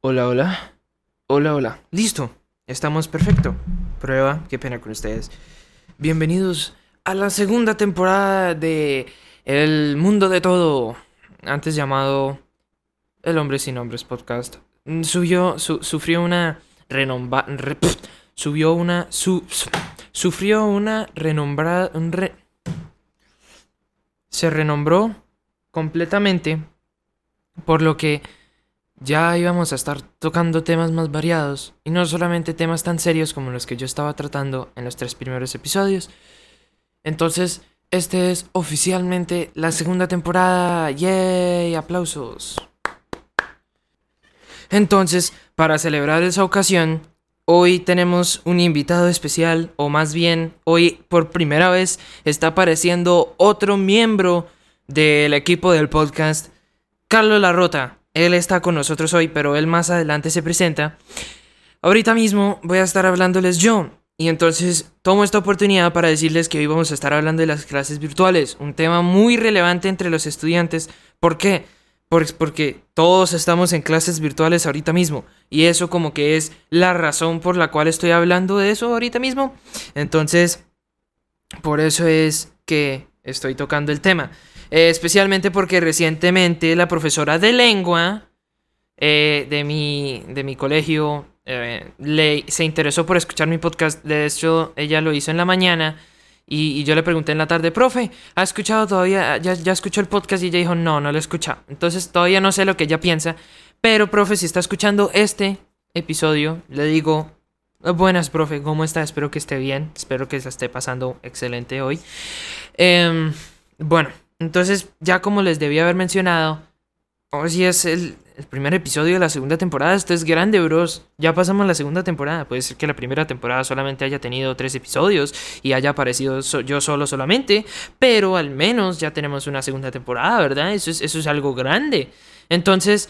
Hola, hola. Hola, hola. Listo. Estamos perfecto. Prueba. Qué pena con ustedes. Bienvenidos a la segunda temporada de El Mundo de Todo. Antes llamado El Hombre Sin Nombres Podcast. Mm, Subió, su- sufrió una renomba... re- subió una... Su, su- sufrió una renombrada... un re- se renombró completamente. Por lo que ya íbamos a estar tocando temas más variados y no solamente temas tan serios como los que yo estaba tratando en los tres primeros episodios. Entonces, este es oficialmente la segunda temporada. ¡Yay! ¡Aplausos! Entonces, para celebrar esa ocasión, hoy tenemos un invitado especial, o más bien, hoy por primera vez está apareciendo otro miembro del equipo del podcast, Carlos Larrota. Él está con nosotros hoy, pero él más adelante se presenta. Ahorita mismo voy a estar hablándoles yo. Y entonces tomo esta oportunidad para decirles que hoy vamos a estar hablando de las clases virtuales, un tema muy relevante entre los estudiantes. ¿Por qué? Por- porque todos estamos en clases virtuales ahorita mismo. Y eso como que es la razón por la cual estoy hablando de eso ahorita mismo. Entonces, por eso es que estoy tocando el tema. Eh, especialmente porque recientemente la profesora de lengua eh, de, mi, de mi colegio eh, le, se interesó por escuchar mi podcast. De hecho, ella lo hizo en la mañana. Y, yo le pregunté en la tarde, profe, ¿ha escuchado todavía? ¿Ya, ya escuchó el podcast? Y ella dijo, no, no lo he escuchado. Entonces todavía no sé lo que ella piensa. Pero, profe, si está escuchando este episodio, le digo, buenas, profe, ¿cómo está? Espero que esté bien. Espero que se esté pasando excelente hoy. Em, bueno, entonces, ya como les debía haber mencionado, hoy sí es el, primer episodio de la segunda temporada. Esto es grande, bros. Ya pasamos la segunda temporada. Puede ser que la primera temporada solamente haya tenido tres episodios y haya aparecido yo solo solamente, pero al menos ya tenemos una segunda temporada, ¿verdad? Eso es, eso es algo grande. Entonces,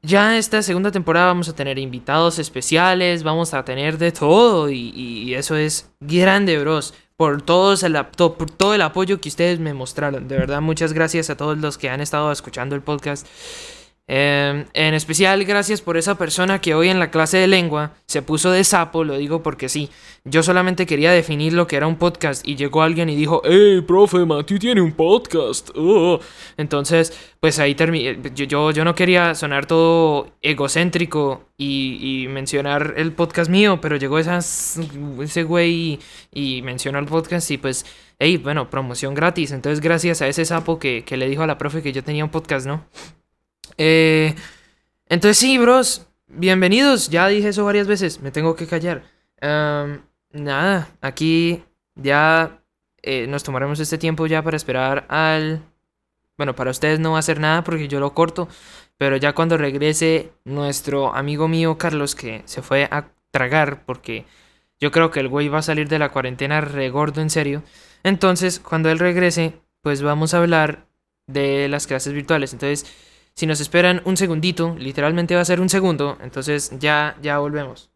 ya esta segunda temporada vamos a tener invitados especiales, vamos a tener de todo y, y eso es grande, bros. Por, todos el, por todo el apoyo que ustedes me mostraron. De verdad, muchas gracias a todos los que han estado escuchando el podcast. Eh, en especial, gracias por esa persona que hoy en la clase de lengua se puso de sapo, lo digo porque sí. Yo solamente quería definir lo que era un podcast y llegó alguien y dijo, ¡Hey, profe, Mati tiene un podcast! oh". Entonces, pues ahí terminé. Yo, yo, yo no quería sonar todo egocéntrico y, y mencionar el podcast mío, pero llegó esas, ese güey y, y mencionó el podcast y pues, hey, bueno, promoción gratis. Entonces, gracias a ese sapo que, que le dijo a la profe que yo tenía un podcast, ¿no? Eh, entonces sí, bros, bienvenidos. Ya dije eso varias veces, me tengo que callar. Nada, aquí ya eh, nos tomaremos este tiempo ya para esperar al... Bueno, para ustedes no va a hacer nada porque yo lo corto, pero ya cuando regrese nuestro amigo mío Carlos que se fue a tragar porque yo creo que el güey va a salir de la cuarentena regordo en serio. Entonces, cuando él regrese, pues vamos a hablar de las clases virtuales. Entonces, si nos esperan un segundito, literalmente va a ser un segundo, entonces ya, ya volvemos.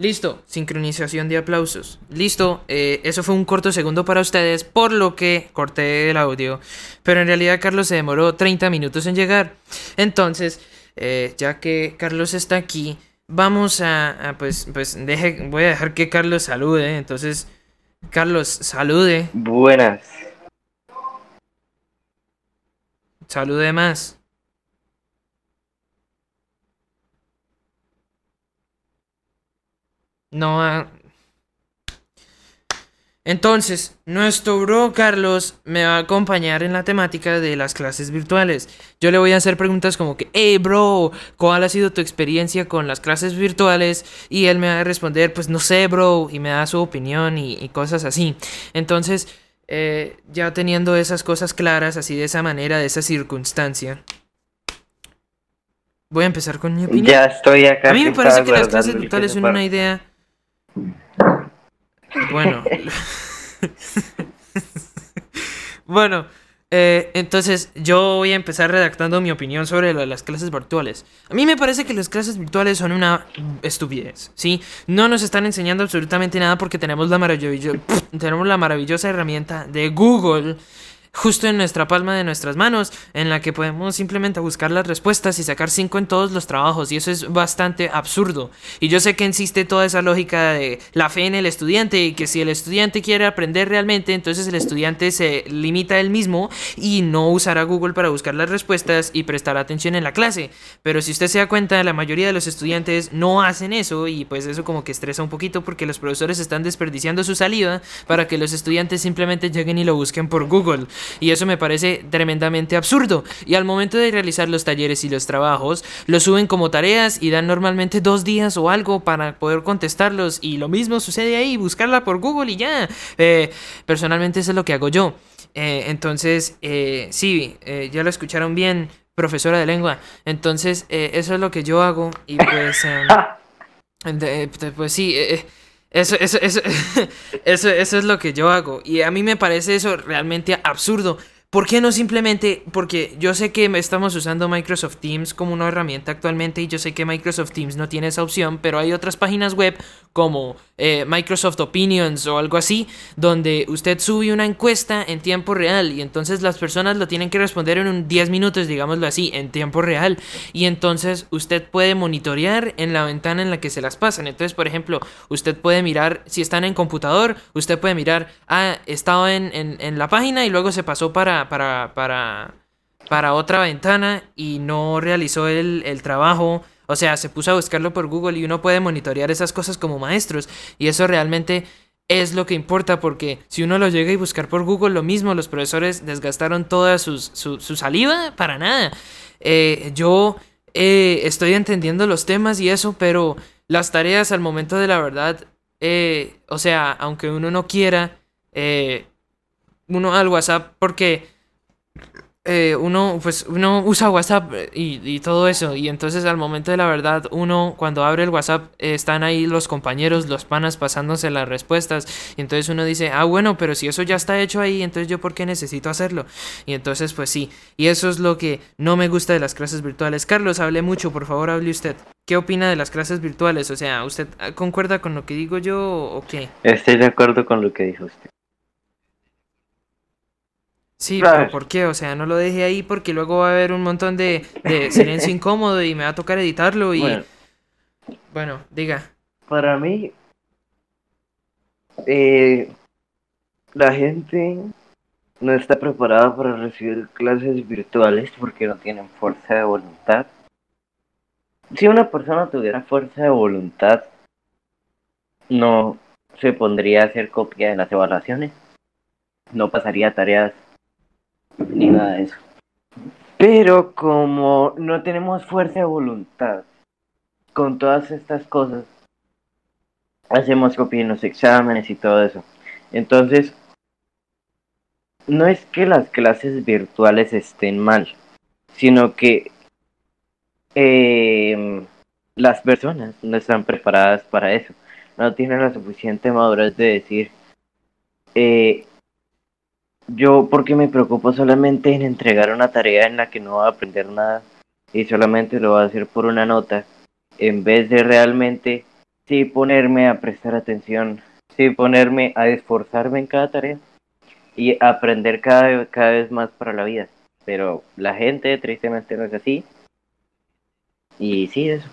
Listo, sincronización de aplausos. Listo, eh, eso fue un corto segundo para ustedes, por lo que corté el audio. Pero en realidad Carlos se demoró 30 minutos en llegar. Entonces, eh, ya que Carlos está aquí, vamos a, pues, pues deje, voy a dejar que Carlos salude. Entonces, Carlos, salude. Buenas. Salude más. No. ah. Entonces, nuestro bro Carlos me va a acompañar en la temática de las clases virtuales. Yo le voy a hacer preguntas como que, hey bro, ¿cuál ha sido tu experiencia con las clases virtuales? Y él me va a responder, pues no sé, bro, y me da su opinión y, y cosas así. Entonces, eh, ya teniendo esas cosas claras, así de esa manera, de esa circunstancia, voy a empezar con mi opinión. Ya estoy acá. A mí me parece que las clases virtuales son una idea. Bueno. bueno, eh, entonces yo voy a empezar redactando mi opinión sobre las clases virtuales. A mí me parece que las clases virtuales son una estupidez, ¿sí? No nos están enseñando absolutamente nada porque tenemos la, tenemos la maravillosa herramienta de Google justo en nuestra palma de nuestras manos, en la que podemos simplemente buscar las respuestas y sacar 5 en todos los trabajos, y eso es bastante absurdo. Y yo sé que existe toda esa lógica de la fe en el estudiante, y que si el estudiante quiere aprender realmente, entonces el estudiante se limita a él mismo y no usará Google para buscar las respuestas y prestar atención en la clase. Pero si usted se da cuenta, la mayoría de los estudiantes no hacen eso, y pues eso como que estresa un poquito porque los profesores están desperdiciando su saliva para que los estudiantes simplemente lleguen y lo busquen por Google. Y eso me parece tremendamente absurdo. Y al momento de realizar los talleres y los trabajos, los suben como tareas y dan normalmente dos días o algo para poder contestarlos. Y lo mismo sucede ahí, buscarla por Google y ya. Eh, personalmente eso es lo que hago yo. Eh, entonces, eh, sí, ya lo escucharon bien, profesora de lengua. Entonces, eso es lo que yo hago. Y pues, pues sí. Eso, eso, eso, eso, eso es lo que yo hago. Y a mí me parece eso realmente absurdo. ¿Por qué no simplemente? Porque yo sé que estamos usando Microsoft Teams como una herramienta actualmente y yo sé que Microsoft Teams no tiene esa opción, pero hay otras páginas web como eh, Microsoft Opinions o algo así, donde usted sube una encuesta en tiempo real y entonces las personas lo tienen que responder en un 10 minutos, digámoslo así, en tiempo real. Y entonces usted puede monitorear en la ventana en la que se las pasan. Entonces, por ejemplo, usted puede mirar, si están en computador, usted puede mirar, ah, estaba en, en la página y luego se pasó para para, para, para, otra ventana y no realizó el, el trabajo. O sea, se puso a buscarlo por Google y uno puede monitorear esas cosas como maestros. Y eso realmente es lo que importa porque si uno lo llega y buscar por Google, lo mismo, los profesores desgastaron toda su, su, saliva para nada. Eh, yo eh, estoy entendiendo los temas y eso, pero las tareas al momento de la verdad, eh, o sea, aunque uno no quiera, uno al WhatsApp porque eh, uno, pues, uno usa WhatsApp y, todo eso. Y entonces al momento de la verdad, uno cuando abre el WhatsApp están ahí los compañeros, los panas pasándose las respuestas. Y entonces uno dice, ah, bueno, pero si eso ya está hecho ahí, entonces yo por qué necesito hacerlo. Y entonces pues sí. Y eso es lo que no me gusta de las clases virtuales. Carlos, hable mucho, por favor, hable usted. ¿Qué opina de las clases virtuales? O sea, ¿usted concuerda con lo que digo yo o qué? Estoy de acuerdo con lo que dijo usted. Sí, pero ¿por qué? O sea, no lo deje ahí porque luego va a haber un montón de, silencio incómodo y me va a tocar editarlo y... Bueno, diga. Para mí, eh, la gente no está preparada para recibir clases virtuales porque no tienen fuerza de voluntad. Si una persona tuviera fuerza de voluntad, no se pondría a hacer copia de las evaluaciones, no pasaría tareas ni nada de eso. Pero como no tenemos fuerza de voluntad con todas estas cosas, hacemos copia en los exámenes y todo eso. Entonces, no es que las clases virtuales estén mal, sino que eh, las personas no están preparadas para eso. No tienen la suficiente madurez de decir, eh, yo porque me preocupo solamente en entregar una tarea en la que no va a aprender nada y solamente lo va a hacer por una nota, en vez de realmente sí ponerme a prestar atención, sí ponerme a esforzarme en cada tarea y aprender cada, cada vez más para la vida. Pero la gente tristemente no es así. Y sí, eso.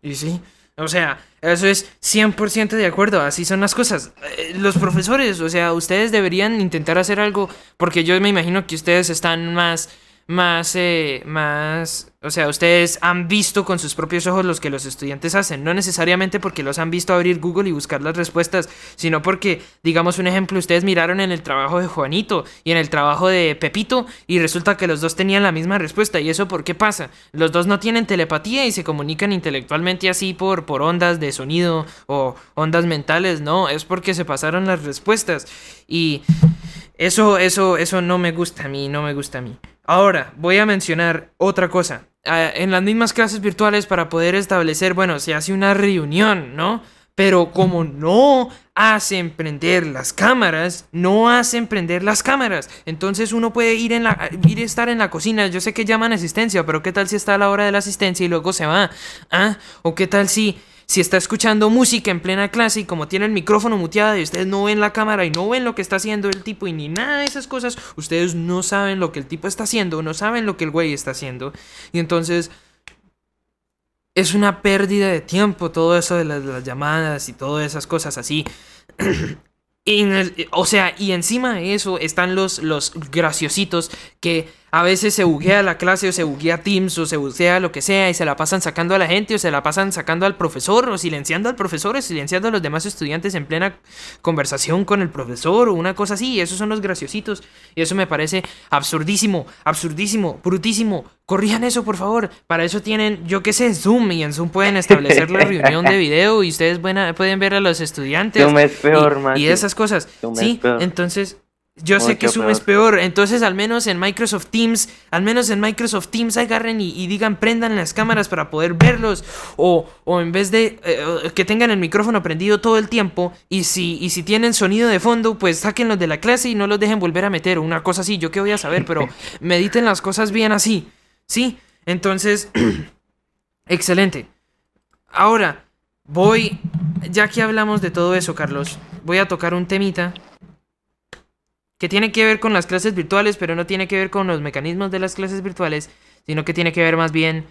Y sí, o sea, eso es 100% de acuerdo, así son las cosas. Eh, los profesores, o sea, ustedes deberían intentar hacer algo, porque yo me imagino que ustedes están más más, eh, más, o sea, ustedes han visto con sus propios ojos los que los estudiantes hacen, no necesariamente porque los han visto abrir Google y buscar las respuestas, sino porque, digamos un ejemplo, ustedes miraron en el trabajo de Juanito y en el trabajo de Pepito y resulta que los dos tenían la misma respuesta. ¿Y eso por qué pasa? Los dos no tienen telepatía y se comunican intelectualmente así por, por ondas de sonido o ondas mentales, no, es porque se pasaron las respuestas y eso, eso, eso no me gusta a mí, no me gusta a mí. Ahora, voy a mencionar otra cosa. Ah, en las mismas clases virtuales para poder establecer, bueno, se hace una reunión, ¿no? Pero como no hacen prender las cámaras, no hacen prender las cámaras. Entonces uno puede ir, en la, ir a estar en la cocina. Yo sé que llaman asistencia, pero ¿qué tal si está a la hora de la asistencia y luego se va? ¿Ah? ¿O qué tal si si está escuchando música en plena clase y como tiene el micrófono muteado y ustedes no ven la cámara y no ven lo que está haciendo el tipo y ni nada de esas cosas, ustedes no saben lo que el tipo está haciendo, no saben lo que el güey está haciendo. Y entonces es una pérdida de tiempo todo eso de las, llamadas y todas esas cosas así. O sea, y encima de eso están los, los graciositos que a veces se buguea la clase o se buguea Teams o se buguea lo que sea y se la pasan sacando a la gente o se la pasan sacando al profesor o silenciando al profesor o silenciando a los demás estudiantes en plena conversación con el profesor o una cosa así. Esos son los graciositos y eso me parece absurdísimo, absurdísimo, brutísimo. Corrijan eso, por favor. Para eso tienen, yo qué sé, Zoom y en Zoom pueden establecer la reunión de video y ustedes pueden ver a los estudiantes. Zoom es peor, y, y esas cosas. sí, entonces yo sé que Zoom es peor, entonces al menos en Microsoft Teams, al menos en Microsoft Teams agarren y, digan prendan las cámaras para poder verlos o, o en vez de eh, que tengan el micrófono prendido todo el tiempo y si, y si tienen sonido de fondo pues sáquenlos de la clase y no los dejen volver a meter o una cosa así, yo qué voy a saber, pero mediten las cosas bien así, ¿sí? Entonces, excelente. Ahora, voy, ya que hablamos de todo eso Carlos, voy a tocar un temita que tiene que ver con las clases virtuales, pero no tiene que ver con los mecanismos de las clases virtuales, sino que tiene que ver más bien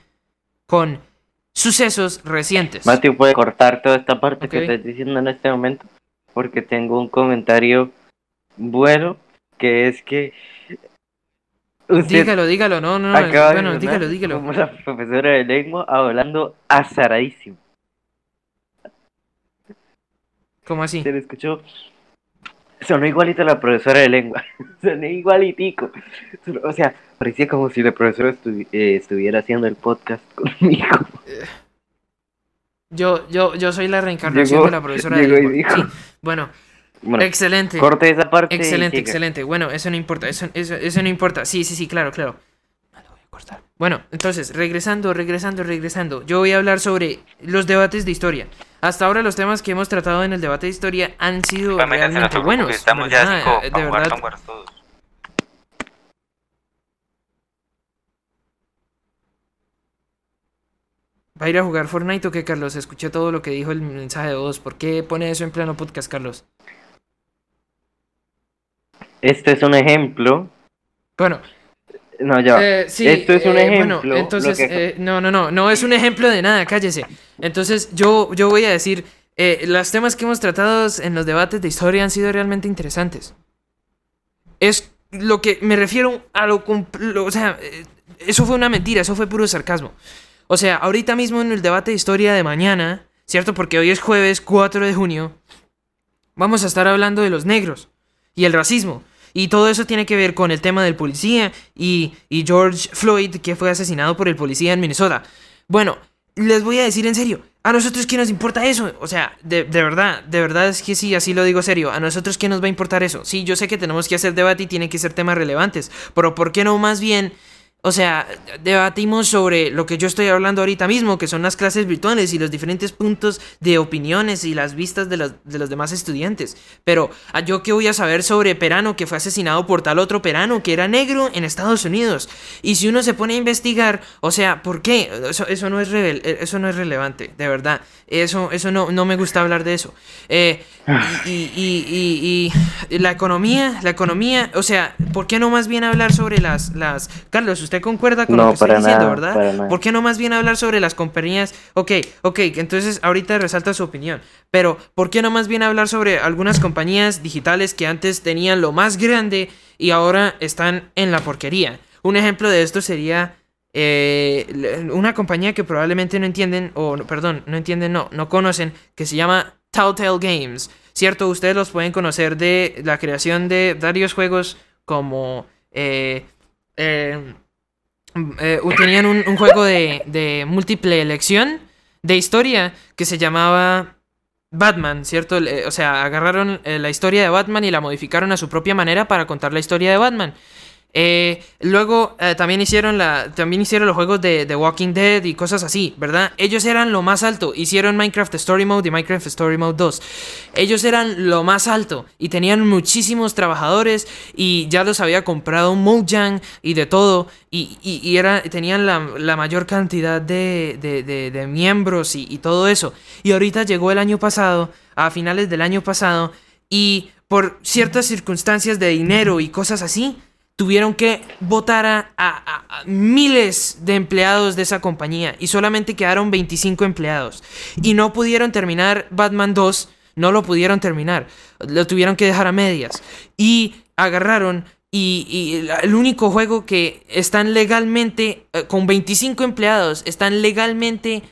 con sucesos recientes. Matthew, puede cortar toda esta parte que estás diciendo en este momento, porque tengo un comentario bueno, que es que... dígalo, dígalo, no, no, no, bueno, dígalo, dígalo. Como la profesora de lengua hablando azaradísimo. ¿Cómo así? Se le escuchó sonó igualito a la profesora de lengua. sonó igualitico. O sea, parecía como si la profesora eh, estuviera haciendo el podcast conmigo. Yo, yo, yo soy la reencarnación de la profesora de lengua. bueno, excelente. Corte esa parte. Excelente, excelente. Bueno, eso no importa. Eso, eso, eso no importa. Sí, sí, sí, claro, claro. Bueno, entonces, regresando, regresando, regresando. Yo voy a hablar sobre los debates de historia. Hasta ahora los temas que hemos tratado en el debate de historia han sido realmente buenos. Estamos ya de verdad. ¿Va a ir a jugar Fortnite o qué, Carlos? Escuché todo lo que dijo el mensaje de voz. ¿Por qué pone eso en plano podcast, Carlos? Este es un ejemplo. Bueno, no, ya. Eh, Esto es un eh, ejemplo. Bueno, entonces, eh, no, no, no, no es un ejemplo de nada, cállese. Entonces, yo, yo voy a decir, los temas que hemos tratado en los debates de historia han sido realmente interesantes. Es lo que me refiero a lo, o sea, eso fue una mentira, eso fue puro sarcasmo. O sea, ahorita mismo en el debate de historia de mañana, ¿cierto? Porque hoy es jueves 4 de junio, vamos a estar hablando de los negros y el racismo. Y todo eso tiene que ver con el tema del policía y, George Floyd, que fue asesinado por el policía en Minnesota. Bueno, les voy a decir en serio, a nosotros qué nos importa eso. O sea, de, de, verdad, de verdad es que sí, así lo digo serio. A nosotros qué nos va a importar eso. Sí, yo sé que tenemos que hacer debate y tienen que ser temas relevantes. Pero ¿por qué no más bien o sea, debatimos sobre lo que yo estoy hablando ahorita mismo, que son las clases virtuales y los diferentes puntos de opiniones y las vistas de los, de los demás estudiantes. Pero ah, yo qué voy a saber sobre Perano que fue asesinado por tal otro Perano que era negro en Estados Unidos. Y si uno se pone a investigar, o sea, ¿por qué? Eso, eso, no, es, eh, eso no es relevante, de verdad. Eso, eso no, no me gusta hablar de eso. Eh, y, y, y, la economía, la economía, o sea, ¿por qué no más bien hablar sobre las... las Carlos, usted concuerda con lo que estoy diciendo, ¿verdad? ¿Por qué no más bien hablar sobre las compañías? Ok, ok, entonces ahorita resalta su opinión, pero ¿por qué no más bien hablar sobre algunas compañías digitales que antes tenían lo más grande y ahora están en la porquería? Un ejemplo de esto sería eh, una compañía que probablemente no entienden, o perdón, no entienden, no, no conocen, que se llama Telltale Games. Cierto, ustedes los pueden conocer de la creación de varios juegos como... Eh, eh, eh, tenían un, juego de, de, múltiple elección de historia que se llamaba Batman, ¿cierto? O sea, agarraron eh, la historia de Batman y la modificaron a su propia manera para contar la historia de Batman. Eh, luego eh, también hicieron también hicieron los juegos de, The Walking Dead y cosas así, ¿verdad? Ellos eran lo más alto. Hicieron Minecraft Story Mode y Minecraft Story Mode 2. Ellos eran lo más alto y tenían muchísimos trabajadores y ya los había comprado Mojang y de todo. Y, y, era, tenían la, mayor cantidad de, de, de, miembros y todo eso. Y ahorita llegó el año pasado, a finales del año pasado, y por ciertas circunstancias de dinero y cosas así, tuvieron que votar a, miles de empleados de esa compañía y solamente quedaron 25 empleados. Y no pudieron terminar Batman 2, no lo pudieron terminar, lo tuvieron que dejar a medias. Y agarraron y, el único juego que están legalmente, eh, con 25 empleados, están legalmente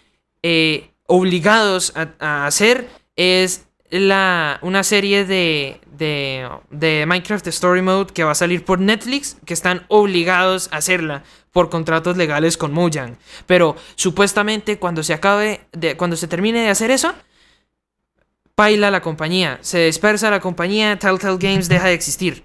eh, obligados a, hacer es la, una serie de, de, Minecraft Story Mode que va a salir por Netflix, que están obligados a hacerla por contratos legales con Mojang. Pero supuestamente cuando se acabe, de, cuando se termine de hacer eso, baila la compañía, se dispersa la compañía, Telltale Games deja de existir.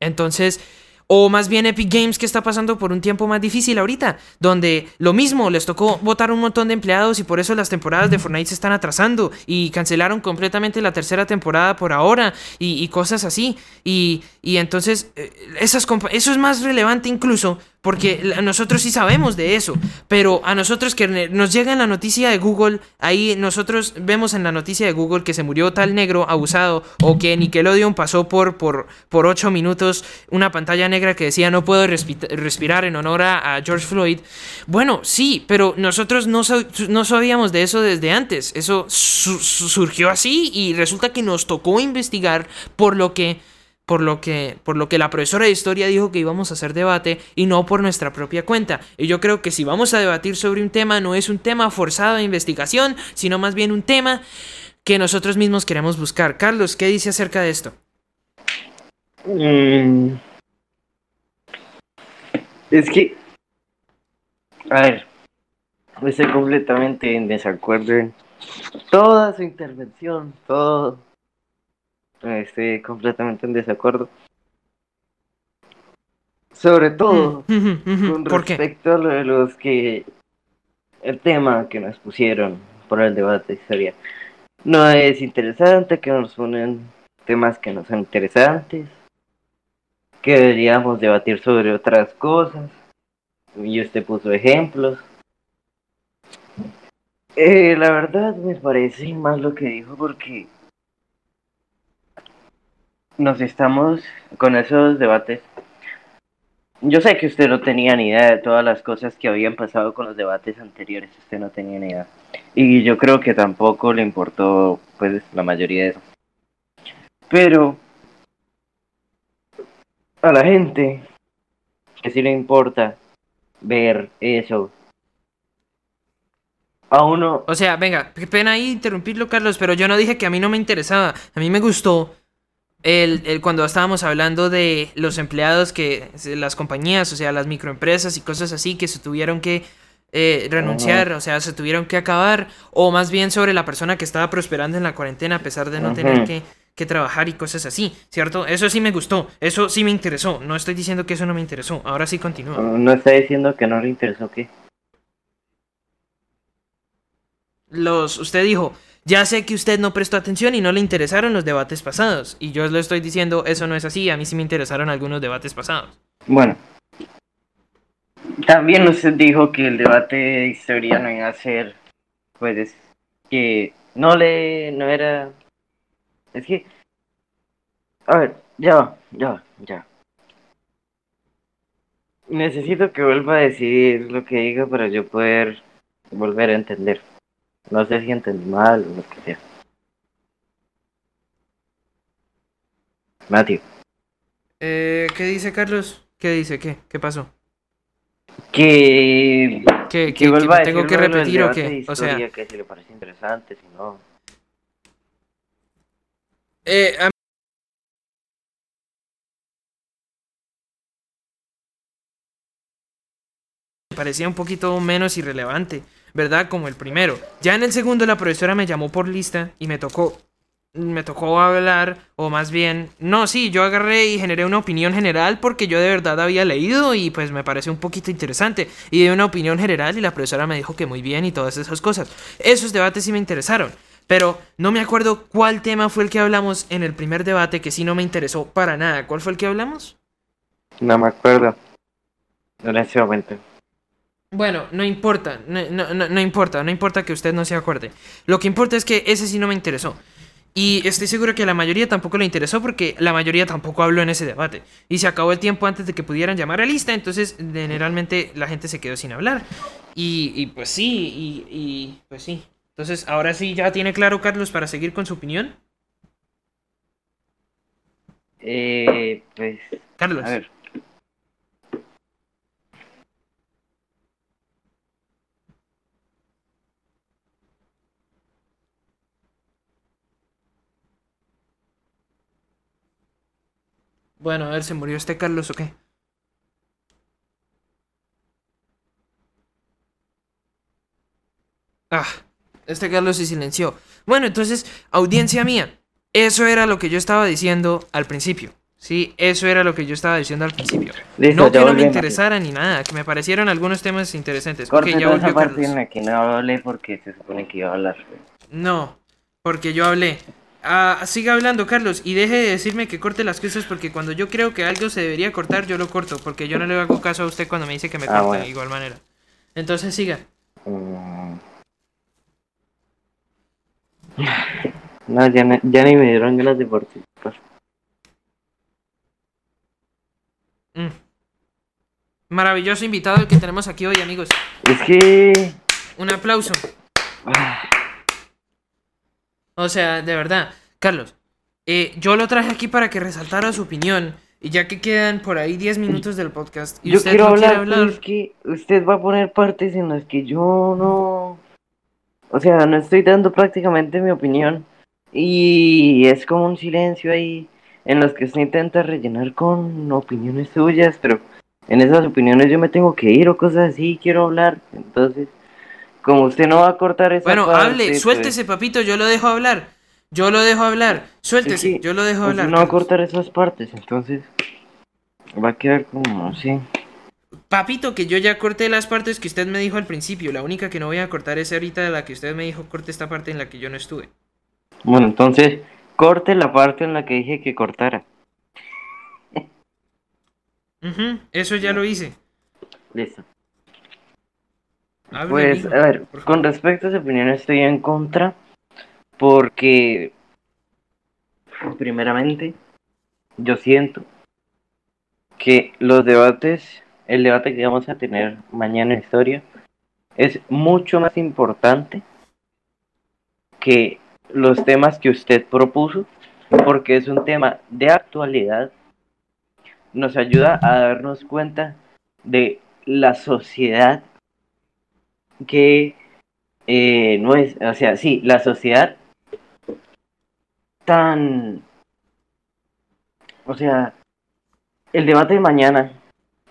Entonces, o más bien Epic Games que está pasando por un tiempo más difícil ahorita, donde lo mismo les tocó votar un montón de empleados y por eso las temporadas de Fortnite se están atrasando y cancelaron completamente la tercera temporada por ahora y, cosas así. Y, y entonces eh, esas eso es más relevante incluso porque nosotros sí sabemos de eso, pero a nosotros que nos llega en la noticia de Google, ahí nosotros vemos en la noticia de Google que se murió tal negro abusado o que Nickelodeon pasó por, por, por 8 minutos una pantalla negra que decía no puedo respirar en honor a, George Floyd. Bueno, sí, pero nosotros no, no sabíamos de eso desde antes. Eso surgió así y resulta que nos tocó investigar por lo que por lo que por lo que la profesora de historia dijo que íbamos a hacer debate y no por nuestra propia cuenta. Y yo creo que si vamos a debatir sobre un tema no es un tema forzado de investigación, sino más bien un tema que nosotros mismos queremos buscar. Carlos, ¿qué dice acerca de esto? Mm. Es que a ver, estoy completamente en desacuerdo en toda su intervención, todo Estoy completamente en desacuerdo. Sobre todo mm, con respecto a lo de los que el tema que nos pusieron por el debate sería no es interesante que nos ponen temas que no son interesantes que deberíamos debatir sobre otras cosas. Y usted puso ejemplos. Eh, la verdad me parece más lo que dijo porque nos estamos con esos debates. Yo sé que usted no tenía ni idea de todas las cosas que habían pasado con los debates anteriores, usted no tenía ni idea. Y yo creo que tampoco le importó pues la mayoría de eso. Pero a la gente que sí le importa ver eso. A uno. O sea, venga, qué pena ahí interrumpirlo, Carlos, pero yo no dije que a mí no me interesaba. A mí me gustó el, cuando estábamos hablando de los empleados que las compañías, o sea, las microempresas y cosas así que se tuvieron que eh, renunciar, o sea, se tuvieron que acabar, o más bien sobre la persona que estaba prosperando en la cuarentena a pesar de no tener que, que, trabajar y cosas así, ¿cierto? Eso sí me gustó, eso sí me interesó, no estoy diciendo que eso no me interesó, ahora sí continúa. No está diciendo que no le interesó, ¿qué? Los, usted dijo, ya sé que usted no prestó atención y no le interesaron los debates pasados. Y yo le estoy diciendo, eso no es así. A mí sí me interesaron algunos debates pasados. Bueno. También usted dijo que el debate de historia no iba a ser, pues, que no le, no era... Es que... A ver, ya, ya, ya. Necesito que vuelva a decir lo que diga para yo poder volver a entender. No sé si entendí mal o lo que sea. Matthew. Eh, ¿Qué dice Carlos? ¿Qué dice? ¿Qué? ¿Qué pasó? Que... Que, que, que tengo que repetir o qué? O sea... Que si le parece interesante, si no... Eh, a parecía un poquito menos irrelevante. ¿Verdad? Como el primero. Ya en el segundo la profesora me llamó por lista y me tocó me tocó hablar, o más bien, no, sí, yo agarré y generé una opinión general porque yo de verdad había leído y pues me pareció un poquito interesante. Y di una opinión general y la profesora me dijo que muy bien y todas esas cosas. Esos debates sí me interesaron. Pero no me acuerdo cuál tema fue el que hablamos en el primer debate que sí no me interesó para nada. ¿Cuál fue el que hablamos? No me acuerdo. En ese momento. Bueno, no importa, no, no, no, no importa, no importa que usted no se acuerde. Lo que importa es que ese sí no me interesó. Y estoy seguro que a la mayoría tampoco le interesó porque la mayoría tampoco habló en ese debate. Y se acabó el tiempo antes de que pudieran llamar a lista, entonces generalmente la gente se quedó sin hablar. Y, y pues sí, y, y, pues sí. Entonces, ahora sí, ya tiene claro Carlos para seguir con su opinión. Eh, pues, Carlos. a ver. Bueno, a ver, ¿se murió este Carlos o qué? Ah, este Carlos se silenció. Bueno, entonces, audiencia mía, eso era lo que yo estaba diciendo al principio. Sí, eso era lo que yo estaba diciendo al principio. Listo, no que no me interesara ni nada, que me parecieron algunos temas interesantes. Corte Ok, ya esa volvió parte Carlos. en la que no hablé porque se supone que iba a hablar. No, porque yo hablé. Ah, siga hablando, Carlos, y deje de decirme que corte las cosas porque cuando yo creo que algo se debería cortar, yo lo corto, porque yo no le hago caso a usted cuando me dice que me Ah, bueno. de igual manera. Entonces siga. Mm. No, ya, no- ya ni me dieron ganas de participar. Mm. Maravilloso invitado el que tenemos aquí hoy, amigos. Es que... Un aplauso. ah, O sea, de verdad, Carlos, eh, yo lo traje aquí para que resaltara su opinión. Y ya que quedan por ahí 10 minutos del podcast y yo usted quiero no hablar, quiere hablar, es que usted va a poner partes en las que yo no... O sea, no estoy dando prácticamente mi opinión. Y es como un silencio ahí en los que usted intenta rellenar con opiniones suyas, pero en esas opiniones yo me tengo que ir o cosas así, quiero hablar. Entonces, como usted no va a cortar esa Bueno, parte, hable, pues, suéltese, papito, yo lo dejo hablar. Yo lo dejo hablar. Suéltese, Sí, yo lo dejo hablar. no va a Carlos. cortar esas partes, entonces va a quedar como así. Papito, que yo ya corté las partes que usted me dijo al principio. La única que no voy a cortar es ahorita de la que usted me dijo corte esta parte en la que yo no estuve. Bueno, entonces corte la parte en la que dije que cortara. Eso ya lo hice. Listo. Pues, amigo, a ver, con respecto a su opinión estoy en contra porque, primeramente, yo siento que los debates, el debate que vamos a tener mañana en historia, es mucho más importante que los temas que usted propuso, porque es un tema de actualidad, nos ayuda a darnos cuenta de la sociedad que eh, no es, o sea, sí, la sociedad tan, o sea, el debate de mañana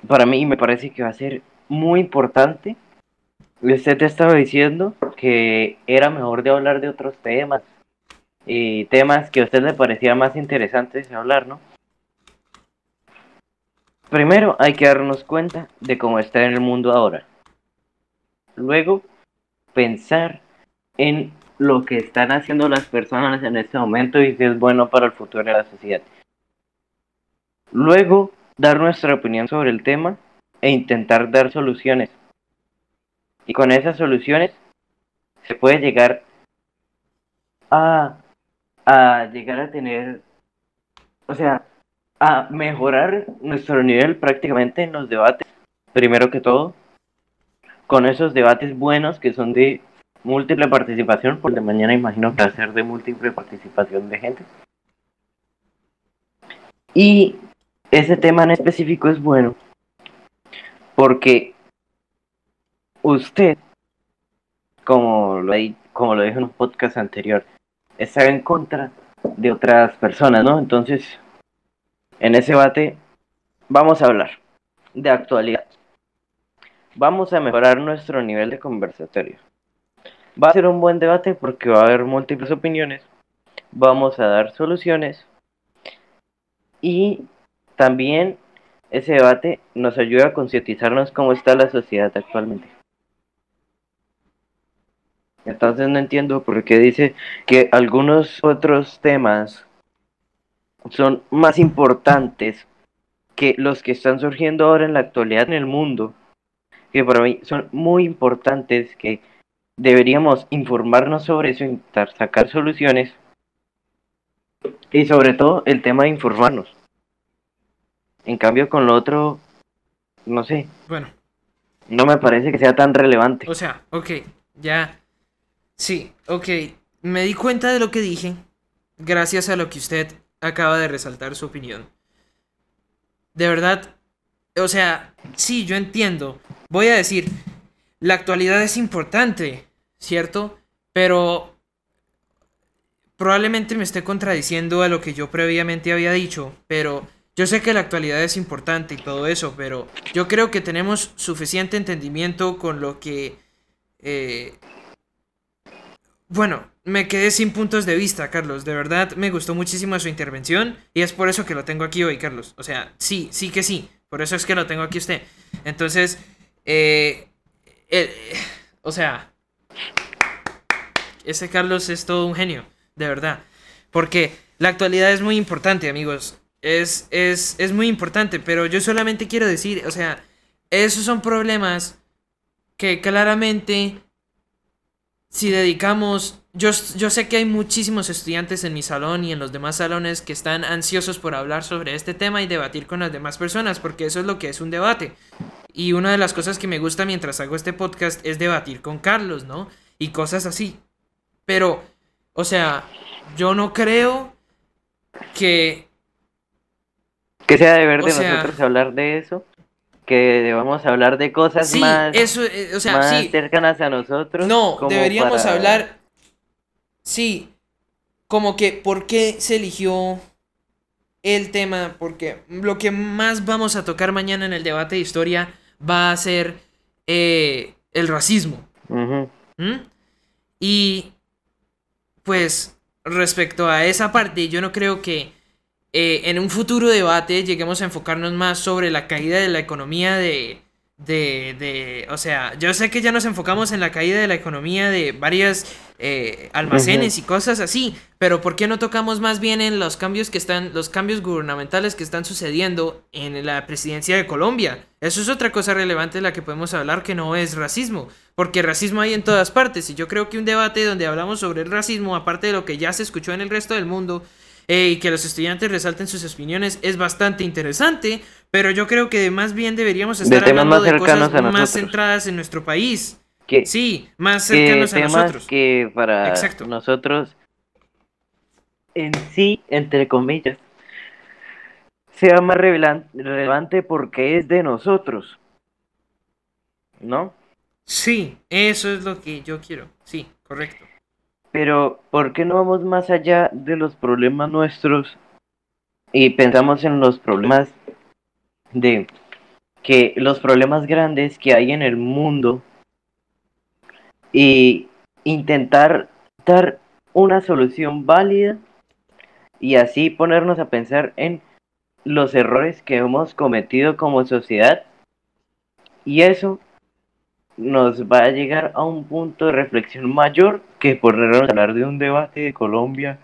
para mí me parece que va a ser muy importante. Usted te estaba diciendo que era mejor de hablar de otros temas y temas que a usted le parecía más interesantes de hablar, ¿no? Primero hay que darnos cuenta de cómo está en el mundo ahora. Luego, pensar en lo que están haciendo las personas en este momento y si es bueno para el futuro de la sociedad. Luego, dar nuestra opinión sobre el tema e intentar dar soluciones. Y con esas soluciones se puede llegar a, a llegar a tener, o sea, a mejorar nuestro nivel prácticamente en los debates, primero que todo, con esos debates buenos que son de múltiple participación, por de mañana imagino que va a ser de múltiple participación de gente. Y ese tema en específico es bueno porque usted, como lo, di- como lo dijo en un podcast anterior, está en contra de otras personas, ¿no? Entonces, en ese debate vamos a hablar de actualidad. Vamos a mejorar nuestro nivel de conversatorio. Va a ser un buen debate porque va a haber múltiples opiniones vamos a dar soluciones y también ese debate nos ayuda a concientizarnos cómo está la sociedad actualmente. Entonces no entiendo por qué dice que algunos otros temas son más importantes que los que están surgiendo ahora en la actualidad en el mundo, que para mí son muy importantes, que deberíamos informarnos sobre eso, intentar sacar soluciones y sobre todo el tema de informarnos. En cambio con lo otro, no sé. Bueno. No me parece que sea tan relevante. O sea, ok, ya. Sí, ok. Me di cuenta de lo que dije gracias a lo que usted acaba de resaltar su opinión. De verdad, o sea, sí, yo entiendo. Voy a decir, la actualidad es importante, ¿cierto? Pero probablemente me esté contradiciendo a lo que yo previamente había dicho, pero yo sé que la actualidad es importante y todo eso, pero yo creo que tenemos suficiente entendimiento con lo que... Eh, bueno, me quedé sin puntos de vista, Carlos. De verdad, me gustó muchísimo su intervención y es por eso que lo tengo aquí hoy, Carlos. O sea, sí, sí que sí. Por eso es que lo tengo aquí usted. Entonces, eh, eh, o sea, ese Carlos es todo un genio, de verdad. Porque la actualidad es muy importante, amigos. Es, es, es muy importante, pero yo solamente quiero decir, o sea, esos son problemas que claramente si dedicamos, yo, yo sé que hay muchísimos estudiantes en mi salón y en los demás salones que están ansiosos por hablar sobre este tema y debatir con las demás personas, porque eso es lo que es un debate. Y una de las cosas que me gusta mientras hago este podcast es debatir con Carlos, ¿no? Y cosas así. Pero, o sea, yo no creo que... Que sea deber de nosotros hablar de eso que debamos hablar de cosas más, eso, eh, o sea, cercanas a nosotros. No, deberíamos hablar, sí, como que por qué se eligió el tema, porque lo que más vamos a tocar mañana en el debate de historia va a ser eh, el racismo. ¿Mm? Y pues respecto a esa parte, yo no creo que eh, en un futuro debate lleguemos a enfocarnos más sobre la caída de la economía de, de, de, o sea, yo sé que ya nos enfocamos en la caída de la economía de varias eh, almacenes y cosas así, pero ¿por qué no tocamos más bien en los cambios que están, los cambios gubernamentales que están sucediendo en la presidencia de Colombia? Eso es otra cosa relevante de la que podemos hablar que no es racismo, porque racismo hay en todas partes y yo creo que un debate donde hablamos sobre el racismo, aparte de lo que ya se escuchó en el resto del mundo, y que los estudiantes resalten sus opiniones es bastante interesante, pero yo creo que más bien deberíamos estar hablando de cosas más centradas en nuestro país. sí, más cercanos a nosotros. Que para nosotros en sí, entre comillas, sea más relevante porque es de nosotros. ¿No? Sí, eso es lo que yo quiero. Sí, correcto. Pero, ¿por qué no vamos más allá de los problemas nuestros y pensamos en los problemas de que los problemas grandes que hay en el mundo y intentar dar una solución válida y así ponernos a pensar en los errores que hemos cometido como sociedad y eso nos va a llegar a un punto de reflexión mayor que por hablar de un debate de Colombia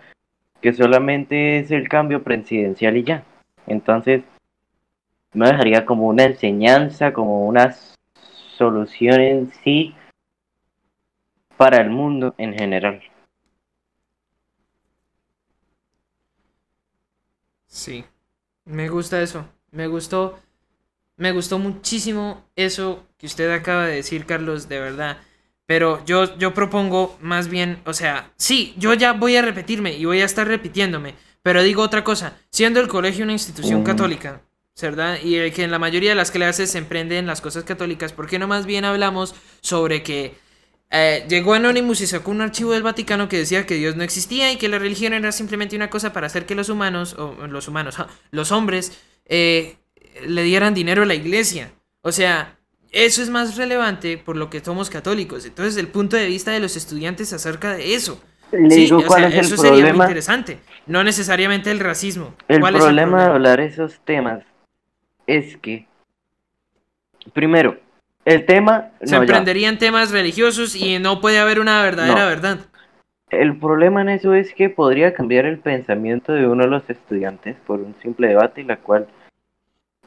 que solamente es el cambio presidencial y ya. Entonces, me dejaría como una enseñanza, como una solución en sí para el mundo en general. Sí, me gusta eso. Me gustó me gustó muchísimo eso que usted acaba de decir, Carlos, de verdad. Pero yo, yo propongo más bien, o sea, sí, yo ya voy a repetirme y voy a estar repitiéndome. Pero digo otra cosa, siendo el colegio una institución católica, ¿verdad? Y que en la mayoría de las clases se emprenden las cosas católicas, ¿por qué no más bien hablamos sobre que eh, llegó Anonymous y sacó un archivo del Vaticano que decía que Dios no existía y que la religión era simplemente una cosa para hacer que los humanos, o los humanos, los hombres, eh, le dieran dinero a la iglesia. O sea, eso es más relevante por lo que somos católicos. Entonces, el punto de vista de los estudiantes acerca de eso. Le Sí, digo cuál sea, es el eso sería muy problema. interesante. No necesariamente el racismo. El ¿Cuál es problema de problema? hablar esos temas es que, primero, el tema... Se no, ya. emprenderían temas religiosos y no puede haber una verdadera No. verdad. El problema en eso es que podría cambiar el pensamiento de uno de los estudiantes por un simple debate, la cual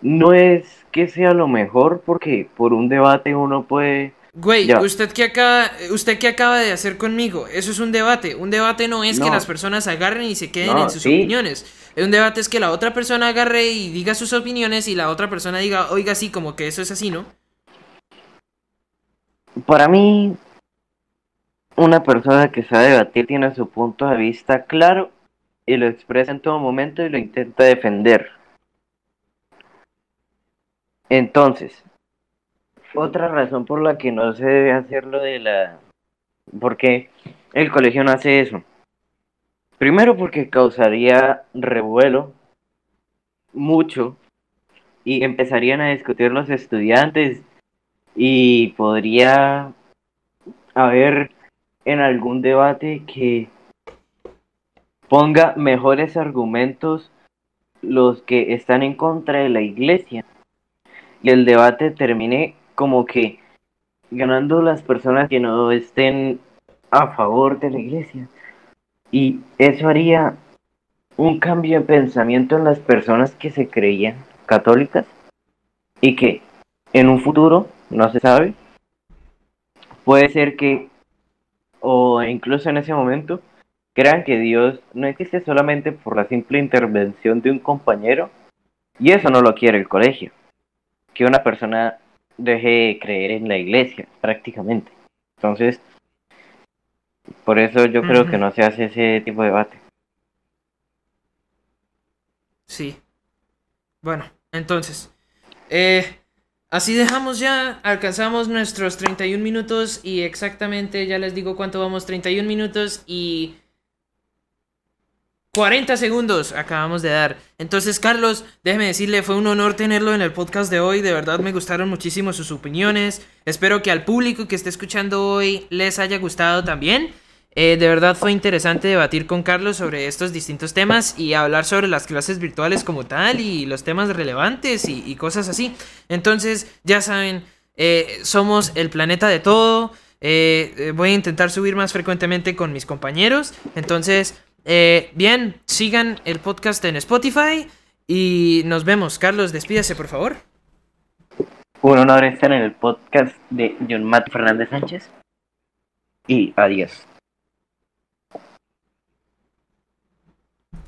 no es que sea lo mejor, porque por un debate uno puede... Güey, Ya. ¿usted qué, acaba, ¿usted qué acaba de hacer conmigo? Eso es un debate. Un debate no es que las personas agarren y se queden No, en sus sí. opiniones. Un debate es que la otra persona agarre y diga sus opiniones y la otra persona diga, oiga, sí, como que eso es así, ¿no? Para mí, una persona que sabe debatir tiene su punto de vista claro y lo expresa en todo momento y lo intenta defender. Entonces, otra razón por la que no se debe hacer lo de la... porque el colegio no hace eso. Primero porque causaría revuelo mucho y empezarían a discutir los estudiantes y podría haber en algún debate que ponga mejores argumentos los que están en contra de la iglesia y el debate termine como que ganando las personas que no estén a favor de la iglesia. Y eso haría un cambio de pensamiento en las personas que se creían católicas y que en un futuro, no se sabe, puede ser que, o incluso en ese momento, crean que Dios no existe solamente por la simple intervención de un compañero, y eso no lo quiere el colegio, que una persona deje de creer en la iglesia, prácticamente. Entonces, por eso yo creo que no se hace ese tipo de debate. Sí. Bueno, entonces. eh, así dejamos ya. Alcanzamos nuestros 31 minutos. Y exactamente ya les digo cuánto vamos. 31 minutos y. 40 segundos acabamos de dar. Entonces, Carlos, déjeme decirle, fue un honor tenerlo en el podcast de hoy. De verdad me gustaron muchísimo sus opiniones. Espero que al público que esté escuchando hoy les haya gustado también. Eh, de verdad fue interesante debatir con Carlos sobre estos distintos temas y hablar sobre las clases virtuales como tal y los temas relevantes y, cosas así. Entonces, ya saben, eh, somos el planeta de todo. Eh, voy a intentar subir más frecuentemente con mis compañeros. Entonces, eh, bien, sigan el podcast en Spotify y nos vemos. Carlos, despídase, por favor. Un honor estar en el podcast de John Matt Fernández Sánchez. Y adiós.